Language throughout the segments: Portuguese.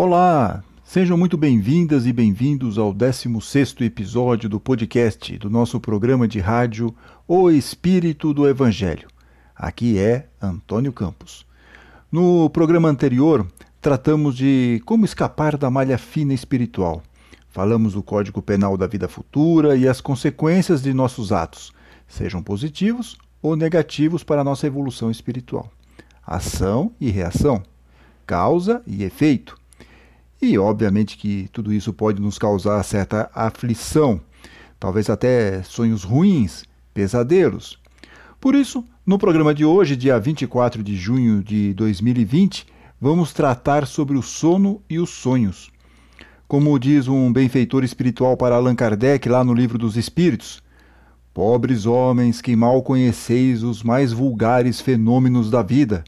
Olá, sejam muito bem-vindas e bem-vindos ao 16º episódio do podcast do nosso programa de rádio O Espírito do Evangelho. Aqui é Antônio Campos. No programa anterior, tratamos de como escapar da malha fina espiritual. Falamos do Código Penal da vida futura e as consequências de nossos atos, sejam positivos ou negativos para a nossa evolução espiritual. Ação e reação, causa e efeito e, obviamente, que tudo isso pode nos causar certa aflição, talvez até sonhos ruins, pesadelos. Por isso, no programa de hoje, dia 24 de junho de 2020, vamos tratar sobre o sono e os sonhos. Como diz um benfeitor espiritual para Allan Kardec lá no Livro dos Espíritos, Pobres homens que mal conheceis os mais vulgares fenômenos da vida,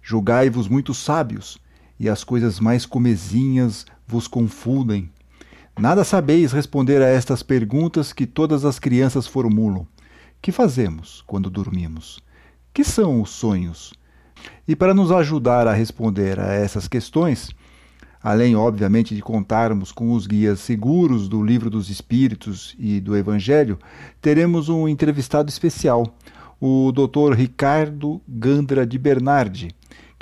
julgai-vos muito sábios, e as coisas mais comezinhas vos confundem. Nada sabeis responder a estas perguntas que todas as crianças formulam. Que fazemos quando dormimos? Que são os sonhos? E para nos ajudar a responder a essas questões, além, obviamente, de contarmos com os guias seguros do Livro dos Espíritos e do Evangelho, teremos um entrevistado especial, o Dr. Ricardo Gandra de Bernardi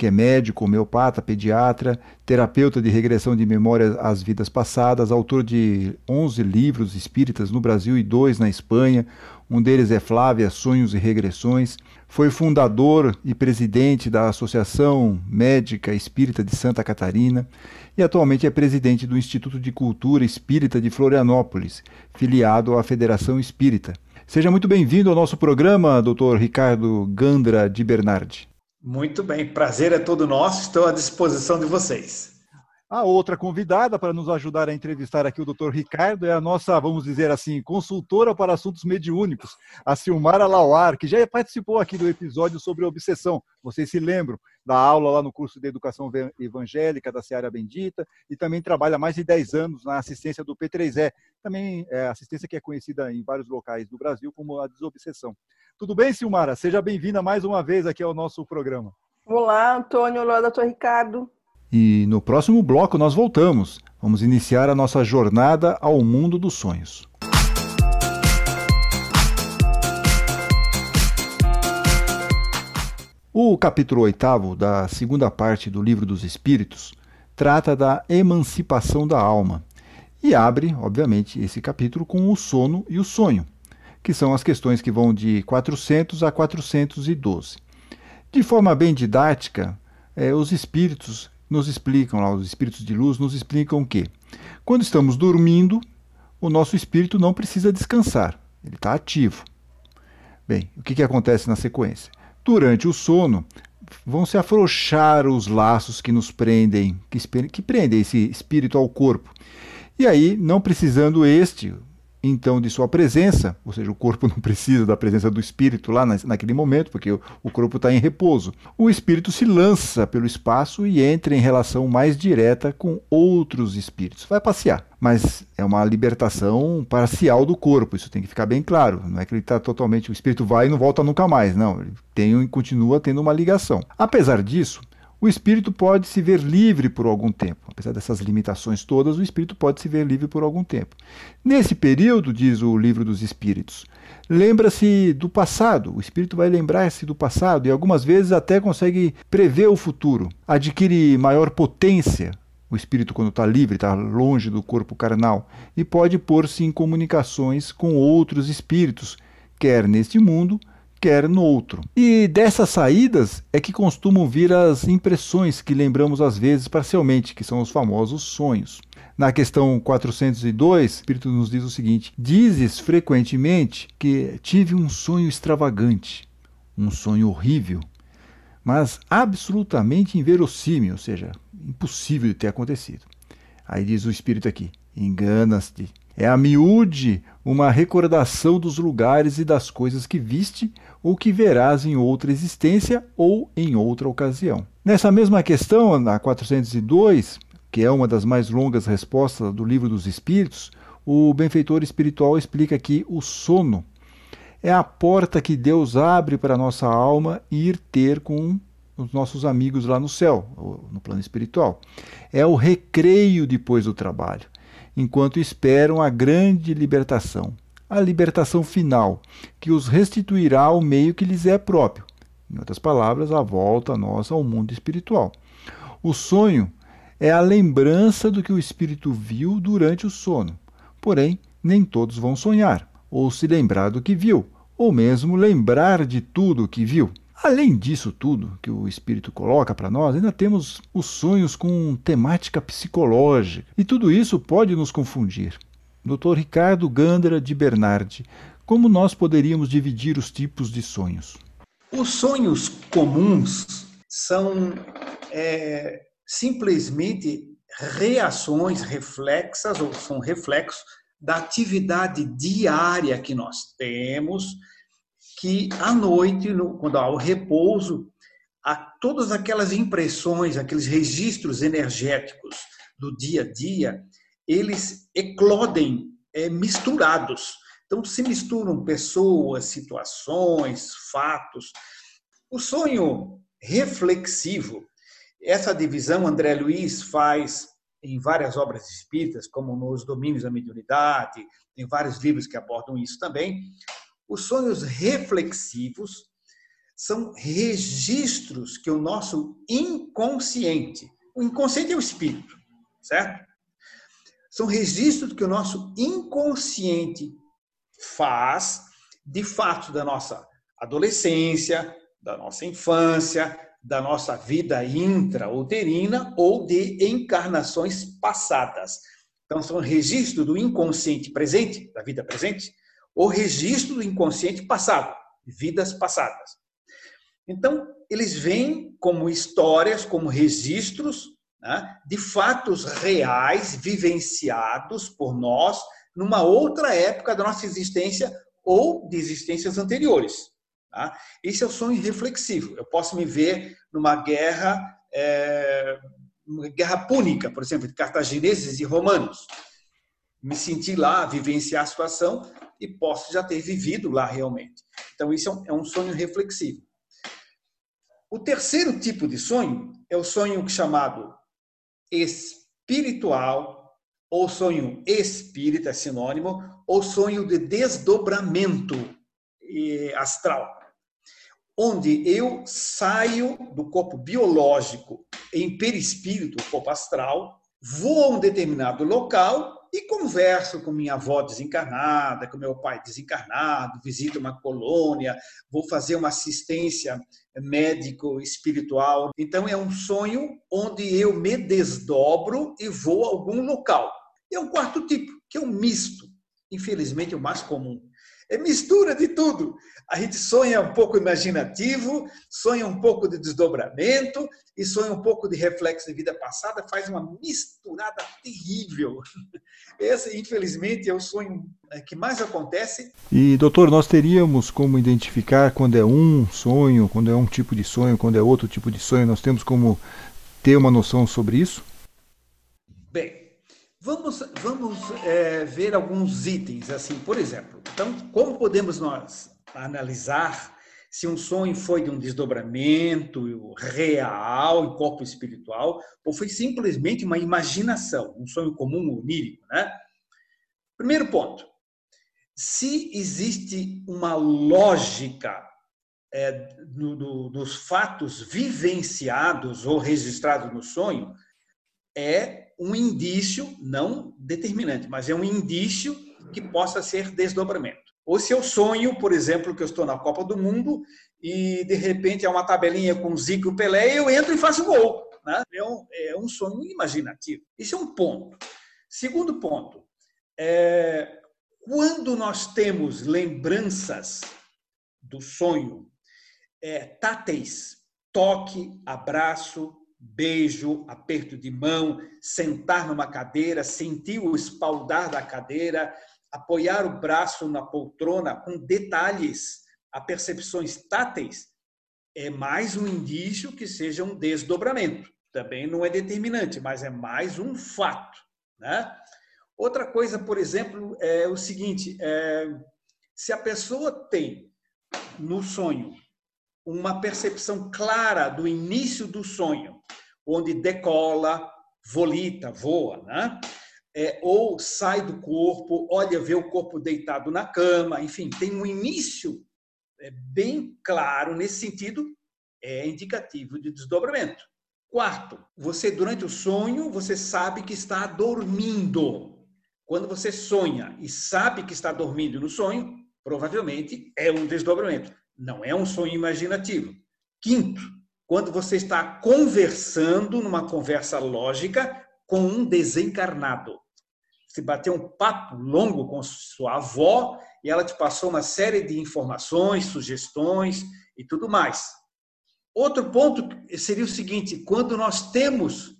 que é médico, homeopata, pediatra, terapeuta de regressão de memória às vidas passadas, autor de 11 livros espíritas no Brasil e dois na Espanha. Um deles é Flávia, Sonhos e Regressões. Foi fundador e presidente da Associação Médica Espírita de Santa Catarina e atualmente é presidente do Instituto de Cultura Espírita de Florianópolis, filiado à Federação Espírita. Seja muito bem-vindo ao nosso programa, Dr. Ricardo Gandra de Bernardi. Muito bem, prazer é todo nosso, estou à disposição de vocês. A outra convidada para nos ajudar a entrevistar aqui o Dr. Ricardo é a nossa, vamos dizer assim, consultora para assuntos mediúnicos, a Silmara Lauar, que já participou aqui do episódio sobre obsessão. Vocês se lembram da aula lá no curso de Educação Evangélica da Seara Bendita e também trabalha mais de 10 anos na assistência do P3E, também é assistência que é conhecida em vários locais do Brasil como a desobsessão. Tudo bem, Silmara? Seja bem-vinda mais uma vez aqui ao nosso programa. Olá, Antônio. Olá, doutor Ricardo. E no próximo bloco nós voltamos. Vamos iniciar a nossa jornada ao mundo dos sonhos. O capítulo oitavo da segunda parte do Livro dos Espíritos trata da emancipação da alma e abre, obviamente, esse capítulo com o sono e o sonho que são as questões que vão de 400 a 412. De forma bem didática, é, os espíritos nos explicam, lá, os espíritos de luz nos explicam que, quando estamos dormindo, o nosso espírito não precisa descansar, ele está ativo. Bem, o que, que acontece na sequência? Durante o sono, vão se afrouxar os laços que nos prendem, que, que prendem esse espírito ao corpo. E aí, não precisando este, então de sua presença, ou seja, o corpo não precisa da presença do espírito lá naquele momento, porque o corpo está em repouso. O espírito se lança pelo espaço e entra em relação mais direta com outros espíritos. Vai passear, mas é uma libertação parcial do corpo, isso tem que ficar bem claro. Não é que ele está totalmente, o espírito vai e não volta nunca mais, não. Ele tem, continua tendo uma ligação. Apesar disso, o espírito pode se ver livre por algum tempo. Apesar dessas limitações todas, o espírito pode se ver livre por algum tempo. Nesse período, diz o livro dos espíritos, lembra-se do passado. O espírito vai lembrar-se do passado e algumas vezes até consegue prever o futuro. Adquire maior potência. O espírito, quando está livre, está longe do corpo carnal, e pode pôr-se em comunicações com outros espíritos, quer neste mundo, quer no outro. E dessas saídas é que costumam vir as impressões que lembramos às vezes parcialmente, que são os famosos sonhos. Na questão 402, o Espírito nos diz o seguinte: Dizes frequentemente que tive um sonho extravagante, um sonho horrível, mas absolutamente inverossímil, ou seja, impossível de ter acontecido. Aí diz o Espírito aqui: Enganas-te. É a miúde uma recordação dos lugares e das coisas que viste ou que verás em outra existência ou em outra ocasião. Nessa mesma questão, na 402, que é uma das mais longas respostas do Livro dos Espíritos, o benfeitor espiritual explica que o sono é a porta que Deus abre para a nossa alma ir ter com os nossos amigos lá no céu, no plano espiritual. É o recreio depois do trabalho, enquanto esperam a grande libertação, a libertação final, que os restituirá ao meio que lhes é próprio. Em outras palavras, a volta nossa ao mundo espiritual. O sonho é a lembrança do que o espírito viu durante o sono. Porém, nem todos vão sonhar, ou se lembrar do que viu, ou mesmo lembrar de tudo o que viu. Além disso tudo que o espírito coloca para nós, ainda temos os sonhos com temática psicológica, e tudo isso pode nos confundir. Dr. Ricardo Gandra de Bernardi, como nós poderíamos dividir os tipos de sonhos? Os sonhos comuns são é, simplesmente reações reflexas, ou são reflexos da atividade diária que nós temos, que à noite, no, quando há o repouso, todas aquelas impressões, aqueles registros energéticos do dia a dia, eles eclodem é, misturados. Então, se misturam pessoas, situações, fatos. O sonho reflexivo, essa divisão André Luiz faz em várias obras espíritas, como nos Domínios da Mediunidade, tem vários livros que abordam isso também. Os sonhos reflexivos são registros que o nosso inconsciente, o inconsciente é o espírito, certo? São registros que o nosso inconsciente faz de fato da nossa adolescência, da nossa infância, da nossa vida intrauterina ou de encarnações passadas. Então, são registro do inconsciente presente, da vida presente, ou registro do inconsciente passado, vidas passadas. Então, eles vêm como histórias, como registros né, de fatos reais, vivenciados por nós numa outra época da nossa existência ou de existências anteriores. Tá? Esse é o sonho reflexivo. Eu posso me ver numa guerra, é, uma guerra púnica, por exemplo, de cartagineses e romanos. Me sentir lá, vivenciar a situação e posso já ter vivido lá realmente. Então, isso é um, é um sonho reflexivo. O terceiro tipo de sonho é o sonho chamado espiritual, ou sonho espírita, é sinônimo, ou sonho de desdobramento astral onde eu saio do corpo biológico em perispírito, corpo astral, vou a um determinado local e converso com minha avó desencarnada, com meu pai desencarnado, visito uma colônia, vou fazer uma assistência médico espiritual. Então é um sonho onde eu me desdobro e vou a algum local. É um quarto tipo, que é um misto. Infelizmente, o mais comum. É mistura de tudo. A gente sonha um pouco imaginativo, sonha um pouco de desdobramento e sonha um pouco de reflexo de vida passada, faz uma misturada terrível. Esse, infelizmente, é o sonho é, que mais acontece. E, doutor, nós teríamos como identificar quando é um sonho, quando é um tipo de sonho, quando é outro tipo de sonho? Nós temos como ter uma noção sobre isso? Bem, Vamos, vamos é, ver alguns itens, assim, por exemplo. Então, como podemos nós analisar se um sonho foi de um desdobramento real em corpo espiritual ou foi simplesmente uma imaginação, um sonho comum onírico, né? Primeiro ponto, se existe uma lógica é, no, no, dos fatos vivenciados ou registrados no sonho, é um indício, não determinante, mas é um indício que possa ser desdobramento. Ou se eu sonho, por exemplo, que eu estou na Copa do Mundo e de repente há uma tabelinha com Zico e Pelé, eu entro e faço gol. Né? É, um, é um sonho imaginativo. Isso é um ponto. Segundo ponto, é, quando nós temos lembranças do sonho, é, táteis, toque, abraço, beijo, aperto de mão, sentar numa cadeira, sentir o espaldar da cadeira, apoiar o braço na poltrona com detalhes, a percepções táteis, é mais um indício que seja um desdobramento. Também não é determinante, mas é mais um fato. Né? Outra coisa, por exemplo, é o seguinte: é, se a pessoa tem no sonho uma percepção clara do início do sonho, onde decola, volita, voa, né? É, ou sai do corpo, olha, vê o corpo deitado na cama, enfim, tem um início é, bem claro nesse sentido, é indicativo de desdobramento. Quarto, você durante o sonho, você sabe que está dormindo. Quando você sonha e sabe que está dormindo no sonho, provavelmente é um desdobramento, não é um sonho imaginativo. Quinto, quando você está conversando numa conversa lógica com um desencarnado. Você bateu um papo longo com sua avó e ela te passou uma série de informações, sugestões e tudo mais. Outro ponto seria o seguinte: quando nós temos,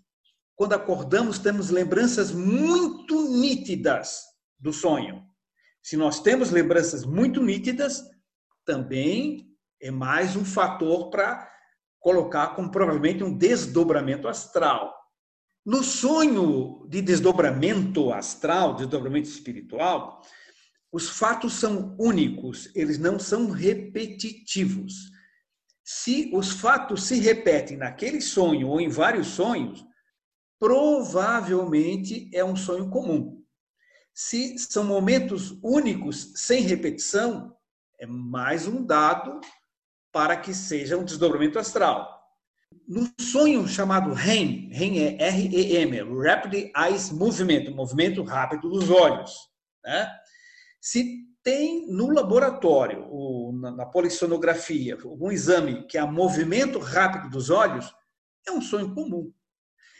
quando acordamos, temos lembranças muito nítidas do sonho. Se nós temos lembranças muito nítidas, também é mais um fator para colocar como provavelmente um desdobramento astral. No sonho de desdobramento astral, desdobramento espiritual, os fatos são únicos, eles não são repetitivos. Se os fatos se repetem naquele sonho ou em vários sonhos, provavelmente é um sonho comum. Se são momentos únicos, sem repetição, é mais um dado para que seja um desdobramento astral. No sonho chamado REM, REM é R-E-M, Rapid Eyes Movement, movimento rápido dos olhos. Né? Se tem no laboratório, na polissonografia, algum exame que é movimento rápido dos olhos, é um sonho comum.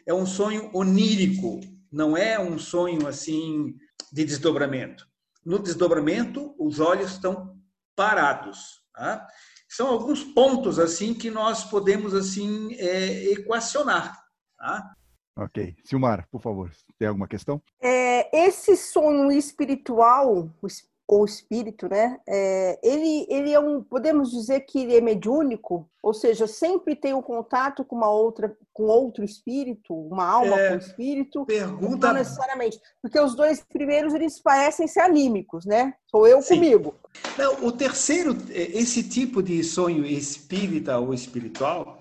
É um sonho onírico, não é um sonho assim de desdobramento. No desdobramento, os olhos estão parados. Tá? São alguns pontos assim que nós podemos assim é, equacionar. Tá? Ok. Silmar, por favor, tem alguma questão? É, esse sonho espiritual, ou espírito, né? É, ele, ele é um, podemos dizer que ele é mediúnico, ou seja, sempre tem um contato com uma outra, com outro espírito, uma alma é, com espírito. Pergunta. Não necessariamente, porque os dois primeiros eles parecem ser anímicos, né? Sou eu Sim. comigo. Não, o terceiro, esse tipo de sonho espírita ou espiritual,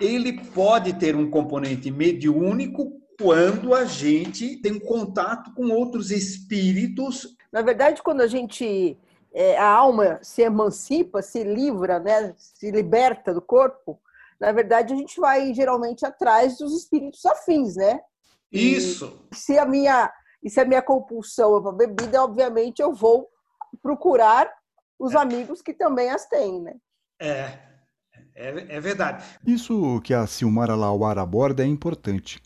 ele pode ter um componente mediúnico quando a gente tem contato com outros espíritos na verdade, quando a gente é, a alma se emancipa, se livra, né, se liberta do corpo, na verdade a gente vai geralmente atrás dos espíritos afins, né? Isso. E se a minha e se a minha compulsão é para bebida, obviamente eu vou procurar os é. amigos que também as têm, né? É, é, é verdade. Isso que a Silmara Lauar aborda é importante.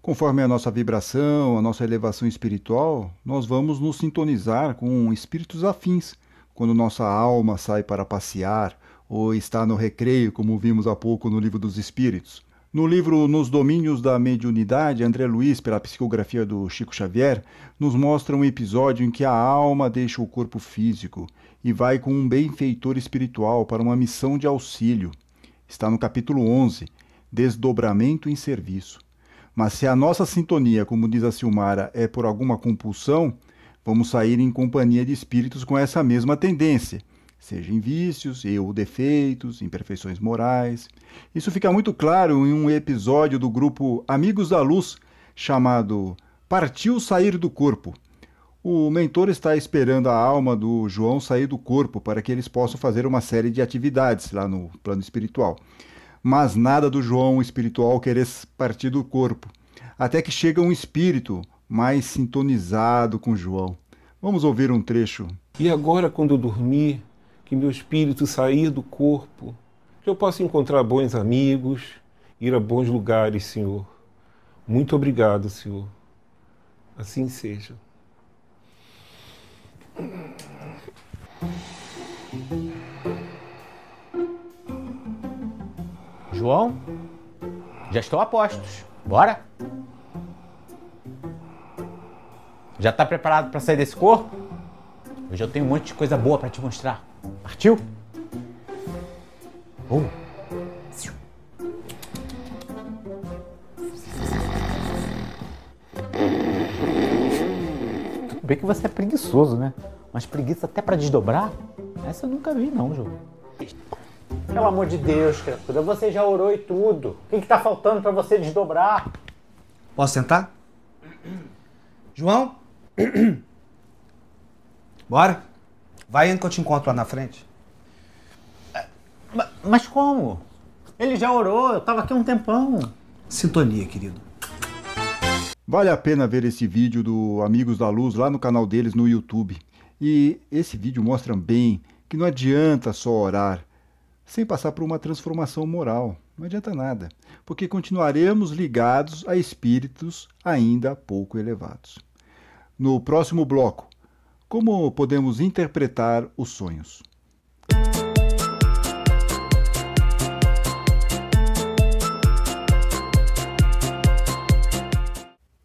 Conforme a nossa vibração, a nossa elevação espiritual, nós vamos nos sintonizar com espíritos afins quando nossa alma sai para passear ou está no recreio, como vimos há pouco no Livro dos Espíritos. No livro Nos Domínios da Mediunidade, André Luiz, pela psicografia do Chico Xavier, nos mostra um episódio em que a alma deixa o corpo físico e vai com um benfeitor espiritual para uma missão de auxílio. Está no capítulo 11, Desdobramento em Serviço. Mas se a nossa sintonia, como diz a Silmara, é por alguma compulsão, vamos sair em companhia de espíritos com essa mesma tendência, seja em vícios, ou defeitos, imperfeições morais. Isso fica muito claro em um episódio do grupo Amigos da Luz, chamado Partiu Sair do Corpo. O mentor está esperando a alma do João sair do corpo para que eles possam fazer uma série de atividades lá no plano espiritual mas nada do João espiritual querer partir do corpo, até que chega um espírito mais sintonizado com João. Vamos ouvir um trecho. E agora, quando eu dormir, que meu espírito sair do corpo, que eu possa encontrar bons amigos, ir a bons lugares, Senhor. Muito obrigado, Senhor. Assim seja. João, já estou a postos. Bora? Já está preparado para sair desse corpo? Eu tenho um monte de coisa boa para te mostrar. Partiu? Uh. Tudo bem que você é preguiçoso, né? Mas preguiça até para desdobrar? Essa eu nunca vi não, João. Pelo amor de Deus, criatura, você já orou e tudo. O que está faltando para você desdobrar? Posso sentar? João? Bora? Vai indo que eu te encontro lá na frente. Mas como? Ele já orou, eu tava aqui um tempão. Sintonia, querido. Vale a pena ver esse vídeo do Amigos da Luz lá no canal deles no YouTube. E esse vídeo mostra bem que não adianta só orar sem passar por uma transformação moral. Não adianta nada, porque continuaremos ligados a espíritos ainda pouco elevados. No próximo bloco, como podemos interpretar os sonhos?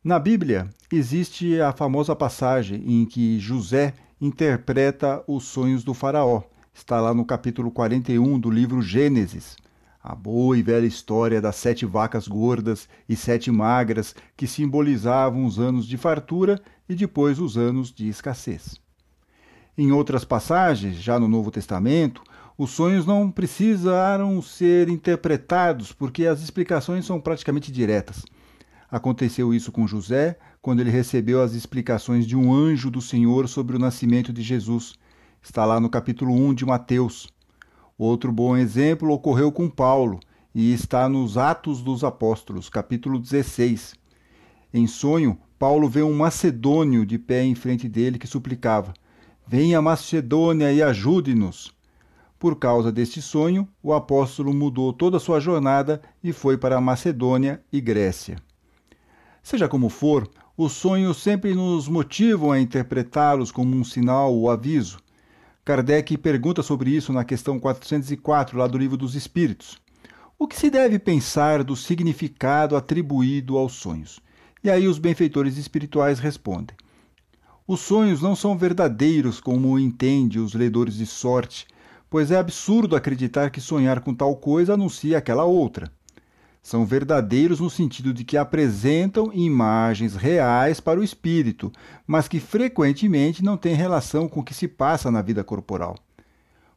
Na Bíblia, existe a famosa passagem em que José interpreta os sonhos do Faraó. Está lá no capítulo 41 do livro Gênesis. A boa e velha história das sete vacas gordas e sete magras que simbolizavam os anos de fartura e depois os anos de escassez. Em outras passagens, já no Novo Testamento, os sonhos não precisaram ser interpretados porque as explicações são praticamente diretas. Aconteceu isso com José, quando ele recebeu as explicações de um anjo do Senhor sobre o nascimento de Jesus. Está lá no capítulo 1 de Mateus. Outro bom exemplo ocorreu com Paulo e está nos Atos dos Apóstolos, capítulo 16. Em sonho, Paulo vê um macedônio de pé em frente dele que suplicava: Venha Macedônia e ajude-nos. Por causa deste sonho, o apóstolo mudou toda a sua jornada e foi para Macedônia e Grécia. Seja como for, os sonhos sempre nos motivam a interpretá-los como um sinal ou aviso. Kardec pergunta sobre isso na questão 404, lá do Livro dos Espíritos. O que se deve pensar do significado atribuído aos sonhos? E aí os benfeitores espirituais respondem: Os sonhos não são verdadeiros como entende os ledores de sorte, pois é absurdo acreditar que sonhar com tal coisa anuncia aquela outra. São verdadeiros no sentido de que apresentam imagens reais para o espírito, mas que frequentemente não têm relação com o que se passa na vida corporal.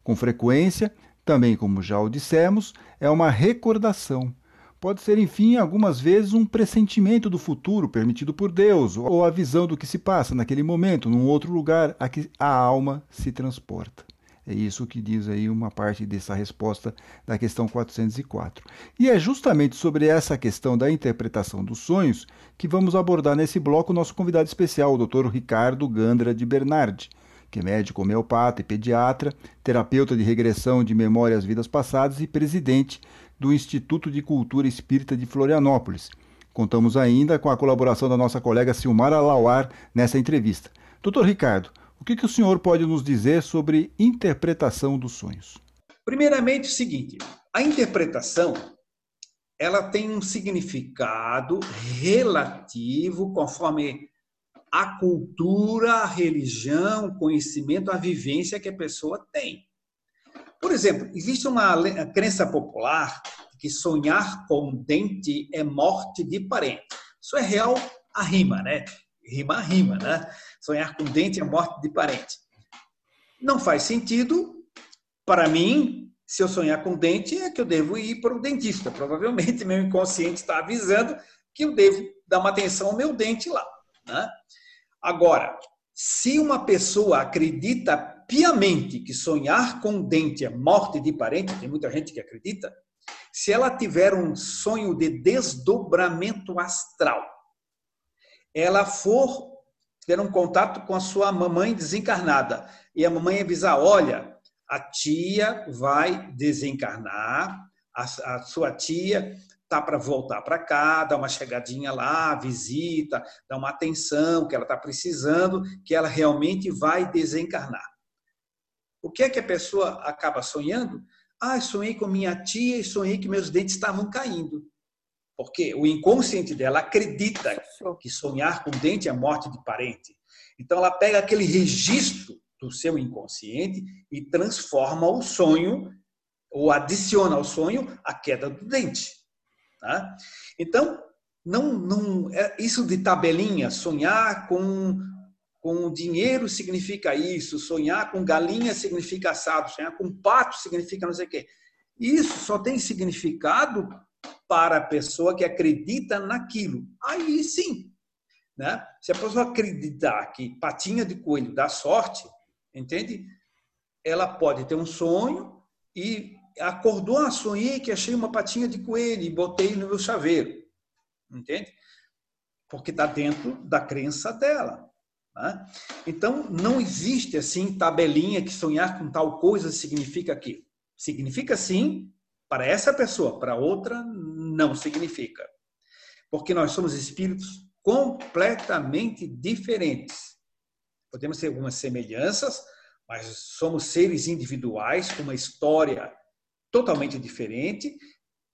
Com frequência, também como já o dissemos, é uma recordação. Pode ser, enfim, algumas vezes um pressentimento do futuro permitido por Deus, ou a visão do que se passa naquele momento, num outro lugar a que a alma se transporta. É isso que diz aí uma parte dessa resposta da questão 404. E é justamente sobre essa questão da interpretação dos sonhos que vamos abordar nesse bloco o nosso convidado especial, o Dr. Ricardo Gandra de Bernardi, que é médico homeopata e pediatra, terapeuta de regressão de memórias vidas passadas e presidente do Instituto de Cultura Espírita de Florianópolis. Contamos ainda com a colaboração da nossa colega Silmara Lauar nessa entrevista. Doutor Ricardo, o que, que o senhor pode nos dizer sobre interpretação dos sonhos? Primeiramente, o seguinte: a interpretação ela tem um significado relativo conforme a cultura, a religião, o conhecimento, a vivência que a pessoa tem. Por exemplo, existe uma crença popular que sonhar com dente é morte de parente. Isso é real a rima, né? rima rima, né? Sonhar com dente é morte de parente. Não faz sentido para mim, se eu sonhar com dente, é que eu devo ir para o dentista. Provavelmente meu inconsciente está avisando que eu devo dar uma atenção ao meu dente lá. Né? Agora, se uma pessoa acredita piamente que sonhar com dente é morte de parente, tem muita gente que acredita, se ela tiver um sonho de desdobramento astral, ela for ter um contato com a sua mamãe desencarnada e a mamãe avisar: olha, a tia vai desencarnar, a, a sua tia tá para voltar para cá, dá uma chegadinha lá, visita, dá uma atenção que ela está precisando, que ela realmente vai desencarnar. O que é que a pessoa acaba sonhando? Ah, sonhei com minha tia e sonhei que meus dentes estavam caindo. Porque o inconsciente dela acredita que sonhar com dente é morte de parente. Então ela pega aquele registro do seu inconsciente e transforma o sonho, ou adiciona ao sonho a queda do dente. Tá? Então, não, não é isso de tabelinha, sonhar com, com dinheiro significa isso, sonhar com galinha significa assado, sonhar com pato significa não sei o quê. Isso só tem significado para a pessoa que acredita naquilo. Aí sim. Né? Se a pessoa acreditar que patinha de coelho dá sorte, entende? Ela pode ter um sonho e acordou, ah, sonhei que achei uma patinha de coelho e botei no meu chaveiro. Entende? Porque está dentro da crença dela. Né? Então, não existe assim tabelinha que sonhar com tal coisa significa aquilo. Significa sim para essa pessoa, para outra não significa. Porque nós somos espíritos completamente diferentes. Podemos ter algumas semelhanças, mas somos seres individuais com uma história totalmente diferente.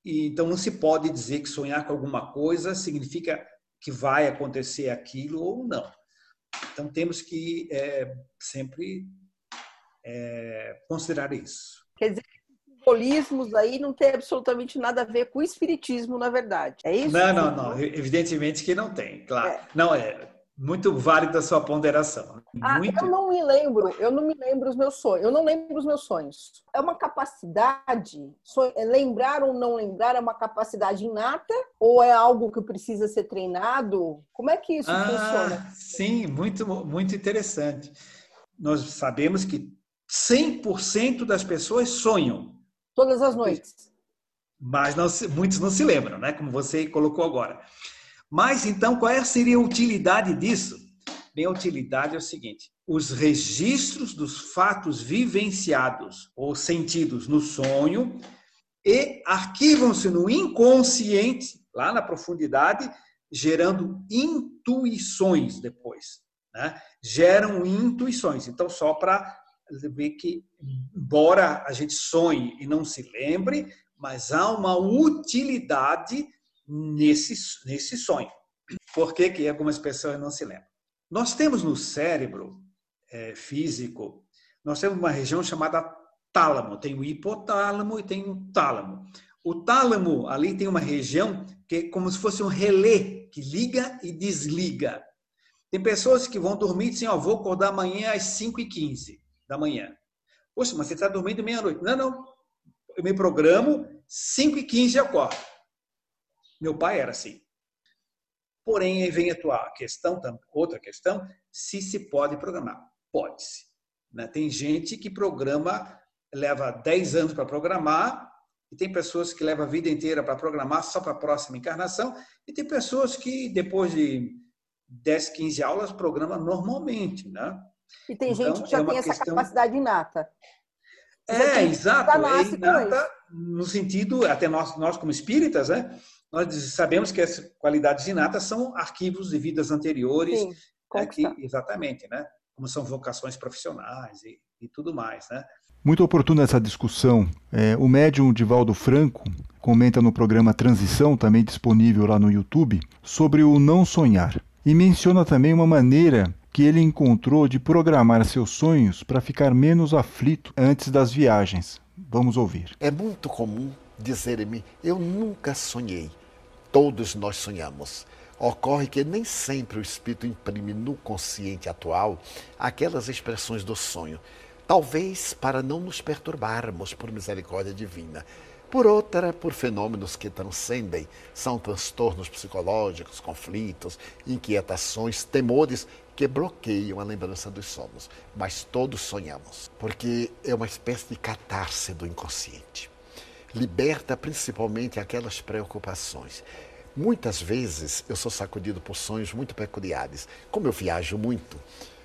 E então não se pode dizer que sonhar com alguma coisa significa que vai acontecer aquilo ou não. Então temos que é, sempre é, considerar isso. Quer dizer, simbolismos aí não tem absolutamente nada a ver com o espiritismo, na verdade. É isso? Não, não, não. Evidentemente que não tem, claro. É. Não é muito válida a sua ponderação. Ah, muito... eu não me lembro, eu não me lembro os meus sonhos. Eu não lembro os meus sonhos. É uma capacidade, é lembrar ou não lembrar é uma capacidade inata ou é algo que precisa ser treinado? Como é que isso ah, funciona? Sim, muito muito interessante. Nós sabemos que 100% das pessoas sonham. Todas as noites. Mas não, muitos não se lembram, né? Como você colocou agora. Mas então, qual seria a utilidade disso? Bem, a utilidade é o seguinte: os registros dos fatos vivenciados ou sentidos no sonho e arquivam-se no inconsciente, lá na profundidade, gerando intuições depois. Né? Geram intuições. Então, só para ver que, embora a gente sonhe e não se lembre, mas há uma utilidade nesse, nesse sonho. Por que, que algumas pessoas não se lembram? Nós temos no cérebro é, físico, nós temos uma região chamada tálamo. Tem o hipotálamo e tem o tálamo. O tálamo, ali tem uma região que é como se fosse um relé que liga e desliga. Tem pessoas que vão dormir e dizem, ó, vou acordar amanhã às 5h15 da manhã. Poxa, mas você está dormindo meia-noite. Não, não. Eu me programo, 5h15 eu acordo. Meu pai era assim. Porém, aí vem a tua questão, outra questão, se se pode programar. Pode-se. Né? Tem gente que programa, leva 10 anos para programar, e tem pessoas que levam a vida inteira para programar só para a próxima encarnação, e tem pessoas que depois de 10, 15 aulas programa normalmente, né? E tem então, gente que já é tem essa questão... capacidade inata. É, exato. É inata no sentido, até nós, nós como espíritas, né? Nós sabemos que as qualidades inatas são arquivos de vidas anteriores. Sim, né, que, exatamente, né? Como são vocações profissionais e, e tudo mais, né? Muito oportuna essa discussão. É, o médium Divaldo Franco comenta no programa Transição, também disponível lá no YouTube, sobre o não sonhar. E menciona também uma maneira que ele encontrou de programar seus sonhos para ficar menos aflito antes das viagens. Vamos ouvir. É muito comum dizer-me: Eu nunca sonhei. Todos nós sonhamos. Ocorre que nem sempre o espírito imprime no consciente atual aquelas expressões do sonho, talvez para não nos perturbarmos por misericórdia divina por outra, por fenômenos que transcendem, são transtornos psicológicos, conflitos, inquietações, temores que bloqueiam a lembrança dos sonhos. Mas todos sonhamos, porque é uma espécie de catarse do inconsciente. Liberta principalmente aquelas preocupações. Muitas vezes eu sou sacudido por sonhos muito peculiares. Como eu viajo muito,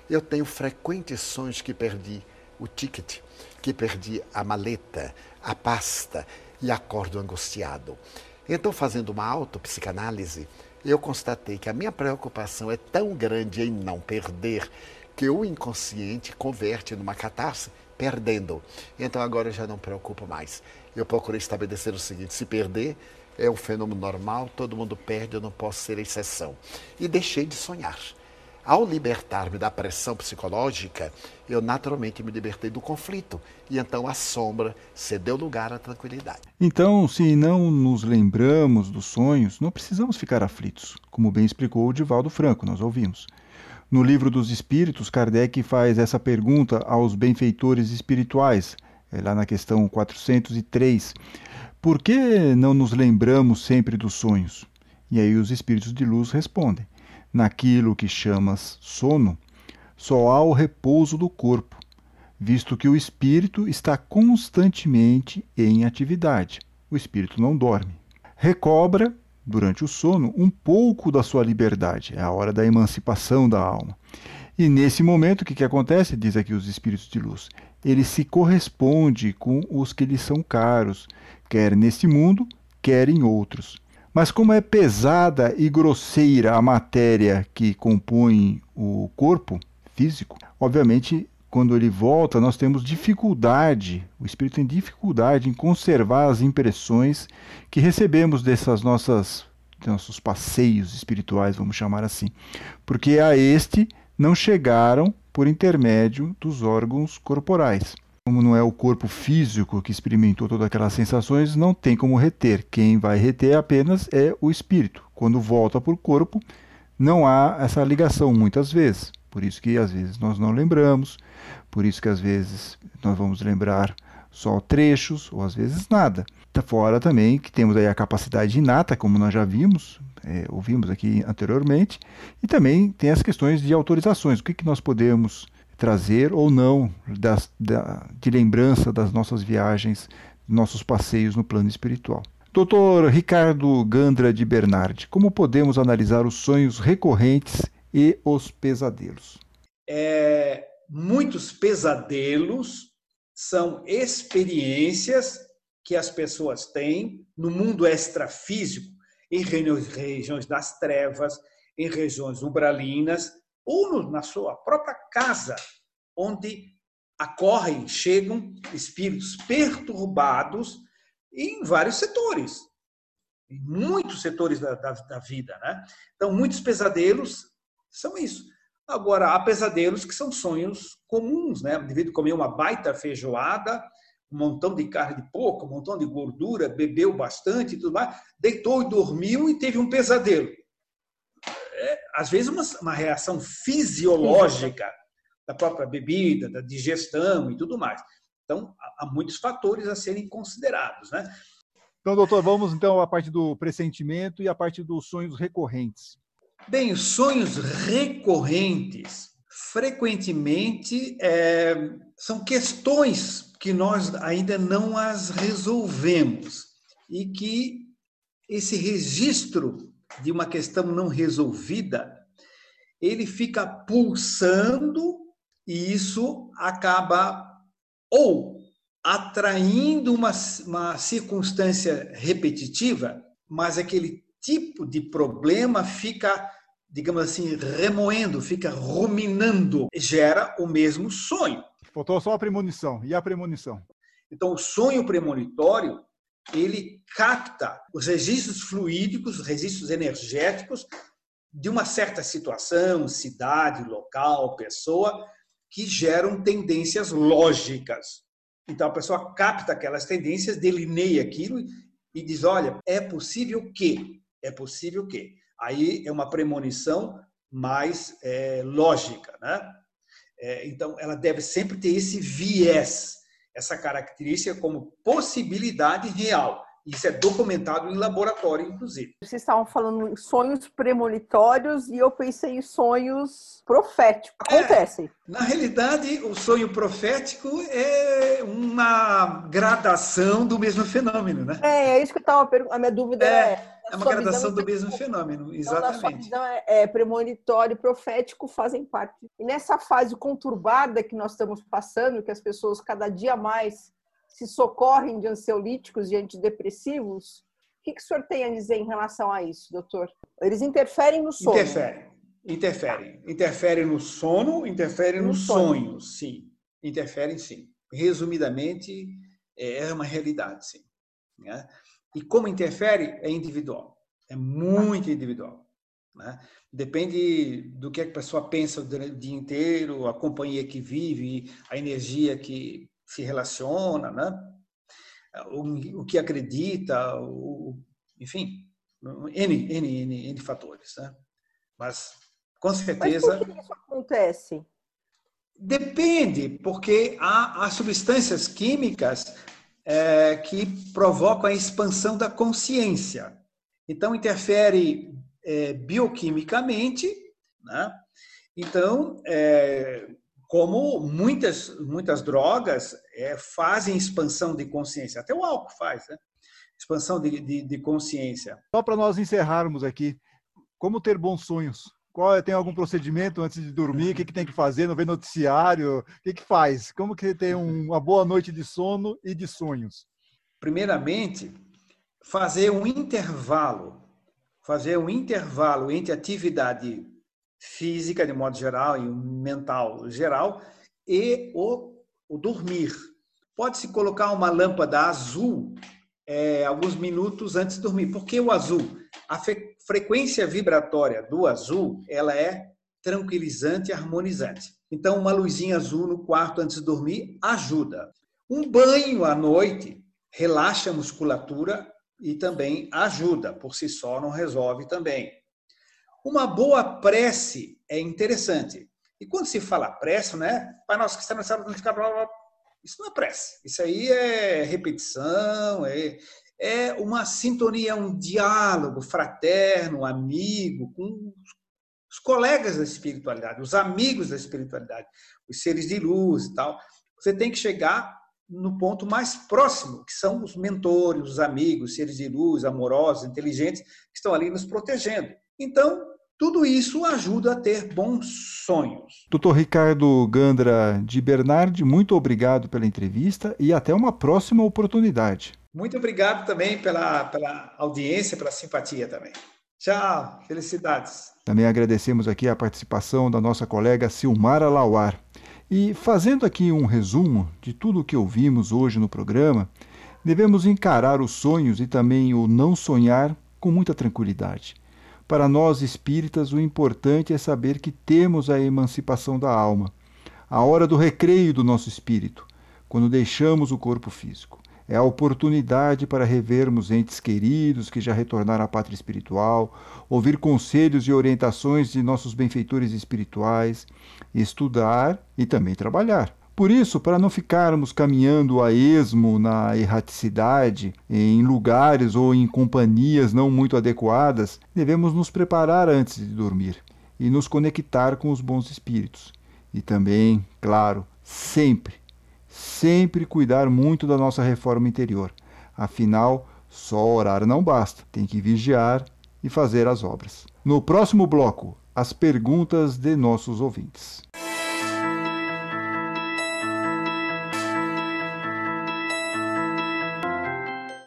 eu tenho frequentes sonhos que perdi o ticket, que perdi a maleta, a pasta e acordo angustiado. Então, fazendo uma autopsicanálise, eu constatei que a minha preocupação é tão grande em não perder que o inconsciente converte numa catarse perdendo. Então agora eu já não me preocupo mais. Eu procurei estabelecer o seguinte: se perder é um fenômeno normal, todo mundo perde, eu não posso ser exceção. E deixei de sonhar. Ao libertar-me da pressão psicológica, eu naturalmente me libertei do conflito e então a sombra cedeu lugar à tranquilidade. Então, se não nos lembramos dos sonhos, não precisamos ficar aflitos, como bem explicou o Divaldo Franco, nós ouvimos. No livro dos Espíritos, Kardec faz essa pergunta aos benfeitores espirituais: é lá na questão 403. Por que não nos lembramos sempre dos sonhos? E aí os espíritos de luz respondem: Naquilo que chamas sono, só há o repouso do corpo, visto que o espírito está constantemente em atividade. O espírito não dorme. Recobra, durante o sono, um pouco da sua liberdade, é a hora da emancipação da alma. E nesse momento, o que, que acontece? Diz aqui os espíritos de luz. Ele se corresponde com os que lhe são caros, quer neste mundo, quer em outros. Mas como é pesada e grosseira a matéria que compõe o corpo físico, obviamente quando ele volta, nós temos dificuldade, o espírito tem dificuldade em conservar as impressões que recebemos dessas nossas nossos passeios espirituais, vamos chamar assim, porque a este não chegaram por intermédio dos órgãos corporais. Como não é o corpo físico que experimentou todas aquelas sensações, não tem como reter. Quem vai reter apenas é o espírito. Quando volta para o corpo, não há essa ligação muitas vezes. Por isso que às vezes nós não lembramos, por isso que às vezes nós vamos lembrar só trechos ou às vezes nada. Tá fora também que temos aí a capacidade inata, como nós já vimos, é, ouvimos aqui anteriormente, e também tem as questões de autorizações, o que, que nós podemos trazer ou não das, da, de lembrança das nossas viagens, nossos passeios no plano espiritual. Dr. Ricardo Gandra de Bernardi, como podemos analisar os sonhos recorrentes e os pesadelos? É, muitos pesadelos são experiências que as pessoas têm no mundo extrafísico, em regiões das trevas, em regiões umbralinas, ou na sua própria casa, onde acorrem, chegam espíritos perturbados em vários setores, em muitos setores da, da, da vida. Né? Então, muitos pesadelos são isso. Agora, há pesadelos que são sonhos comuns, né? Devido comer uma baita feijoada, um montão de carne de porco, um montão de gordura, bebeu bastante e tudo mais, deitou e dormiu e teve um pesadelo. É, às vezes, uma, uma reação fisiológica da própria bebida, da digestão e tudo mais. Então, há muitos fatores a serem considerados, né? Então, doutor, vamos então à parte do pressentimento e à parte dos sonhos recorrentes. Bem, os sonhos recorrentes, frequentemente, é, são questões que nós ainda não as resolvemos e que esse registro de uma questão não resolvida, ele fica pulsando e isso acaba ou atraindo uma, uma circunstância repetitiva, mas aquele tipo de problema fica digamos assim, remoendo, fica ruminando, gera o mesmo sonho. Faltou só a premonição. E a premonição? Então, o sonho premonitório, ele capta os registros fluídicos, registros energéticos de uma certa situação, cidade, local, pessoa, que geram tendências lógicas. Então, a pessoa capta aquelas tendências, delineia aquilo e diz: olha, é possível que, é possível que. Aí é uma premonição mais é, lógica, né? É, então, ela deve sempre ter esse viés, essa característica como possibilidade real. Isso é documentado em laboratório, inclusive. Vocês estavam falando em sonhos premonitórios e eu pensei em sonhos proféticos. Acontecem. É, na realidade, o sonho profético é uma gradação do mesmo fenômeno, né? É, é isso que eu estava perguntando. A minha dúvida é. é... É uma gradação do mesmo fenômeno, exatamente. Então, é, é premonitório e profético fazem parte. E nessa fase conturbada que nós estamos passando, que as pessoas cada dia mais se socorrem de ansiolíticos e antidepressivos. O que, que o senhor tem a dizer em relação a isso, doutor? Eles interferem no sono? Interferem, interferem. Interferem no sono, interferem no, no sonho. sonho, sim. Interferem, sim. Resumidamente, é uma realidade, sim. Né? E como interfere, é individual. É muito individual. Né? Depende do que a pessoa pensa o dia inteiro, a companhia que vive, a energia que se relaciona, né? o, o que acredita, o, enfim, N, N, N, N fatores. Né? Mas, com certeza. Mas por que isso acontece? Depende, porque há, há substâncias químicas é, que provocam a expansão da consciência. Então, interfere é, bioquimicamente, né? Então, é, como muitas, muitas drogas é, fazem expansão de consciência, até o álcool faz, né? expansão de, de, de consciência. Só para nós encerrarmos aqui, como ter bons sonhos? Qual é, tem algum procedimento antes de dormir? O que, que tem que fazer? Não vê noticiário? O que, que faz? Como que tem uma boa noite de sono e de sonhos? Primeiramente, fazer um intervalo, fazer um intervalo entre atividade física de modo geral e mental geral e o, o dormir. Pode-se colocar uma lâmpada azul é, alguns minutos antes de dormir. Por que o azul? A frequência vibratória do azul ela é tranquilizante e harmonizante. Então, uma luzinha azul no quarto antes de dormir ajuda. Um banho à noite relaxa a musculatura e também ajuda. Por si só, não resolve também. Uma boa prece é interessante. E quando se fala prece, né? Pai nosso que está no céu, isso não é prece. Isso aí é repetição, é, é uma sintonia, um diálogo fraterno, amigo, com os colegas da espiritualidade, os amigos da espiritualidade, os seres de luz e tal. Você tem que chegar no ponto mais próximo, que são os mentores, os amigos, seres de luz, amorosos, inteligentes, que estão ali nos protegendo. Então, tudo isso ajuda a ter bons sonhos. Doutor Ricardo Gandra de Bernardi, muito obrigado pela entrevista e até uma próxima oportunidade. Muito obrigado também pela, pela audiência, pela simpatia também. Tchau, felicidades. Também agradecemos aqui a participação da nossa colega Silmara Lauar. E fazendo aqui um resumo de tudo o que ouvimos hoje no programa, devemos encarar os sonhos e também o não sonhar com muita tranquilidade. Para nós espíritas, o importante é saber que temos a emancipação da alma, a hora do recreio do nosso espírito, quando deixamos o corpo físico. É a oportunidade para revermos entes queridos que já retornaram à pátria espiritual, ouvir conselhos e orientações de nossos benfeitores espirituais, estudar e também trabalhar. Por isso, para não ficarmos caminhando a esmo na erraticidade, em lugares ou em companhias não muito adequadas, devemos nos preparar antes de dormir e nos conectar com os bons espíritos. E também, claro, sempre, sempre cuidar muito da nossa reforma interior. Afinal, só orar não basta, tem que vigiar e fazer as obras. No próximo bloco, as perguntas de nossos ouvintes.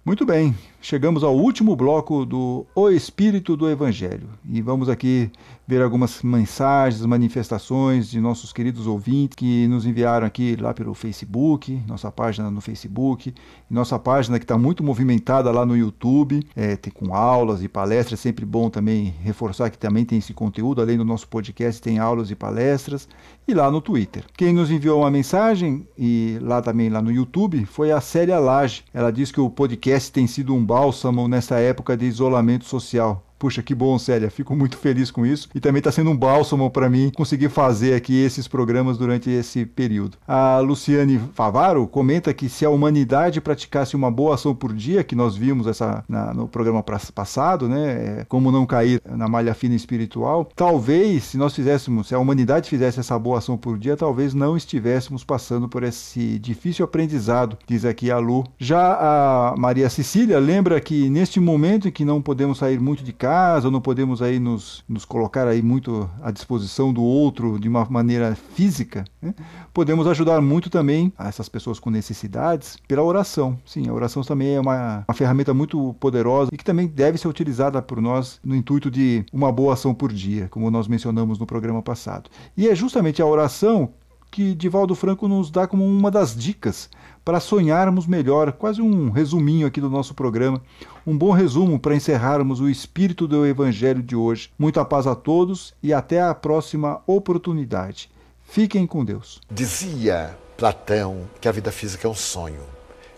Muito bem, chegamos ao último bloco do O Espírito do Evangelho e vamos aqui ver algumas mensagens, manifestações de nossos queridos ouvintes que nos enviaram aqui lá pelo Facebook, nossa página no Facebook, nossa página que está muito movimentada lá no YouTube, é, tem com aulas e palestras, é sempre bom também reforçar que também tem esse conteúdo, além do nosso podcast tem aulas e palestras, e lá no Twitter. Quem nos enviou uma mensagem, e lá também lá no YouTube, foi a Célia Lage. Ela diz que o podcast tem sido um bálsamo nessa época de isolamento social. Puxa, que bom, Célia. Fico muito feliz com isso. E também está sendo um bálsamo para mim conseguir fazer aqui esses programas durante esse período. A Luciane Favaro comenta que se a humanidade praticasse uma boa ação por dia, que nós vimos essa na, no programa passado, né? É, como não cair na malha fina espiritual, talvez se nós fizéssemos, se a humanidade fizesse essa boa ação por dia, talvez não estivéssemos passando por esse difícil aprendizado, diz aqui a Lu. Já a Maria Cecília lembra que neste momento em que não podemos sair muito de casa, casa, não podemos aí nos, nos colocar aí muito à disposição do outro de uma maneira física, né? podemos ajudar muito também a essas pessoas com necessidades pela oração. Sim, a oração também é uma, uma ferramenta muito poderosa e que também deve ser utilizada por nós no intuito de uma boa ação por dia, como nós mencionamos no programa passado. E é justamente a oração que Divaldo Franco nos dá como uma das dicas para sonharmos melhor, quase um resuminho aqui do nosso programa, um bom resumo para encerrarmos o espírito do Evangelho de hoje. Muita paz a todos e até a próxima oportunidade. Fiquem com Deus. Dizia Platão que a vida física é um sonho,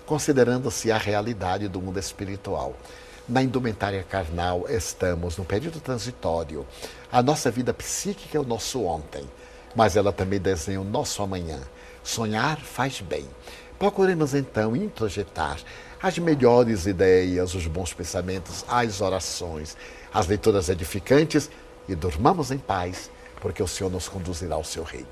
considerando-se a realidade do mundo espiritual. Na indumentária carnal estamos no período transitório. A nossa vida psíquica é o nosso ontem. Mas ela também desenha o nosso amanhã. Sonhar faz bem. Procuremos então introjetar as melhores ideias, os bons pensamentos, as orações, as leituras edificantes e durmamos em paz, porque o Senhor nos conduzirá ao seu reino.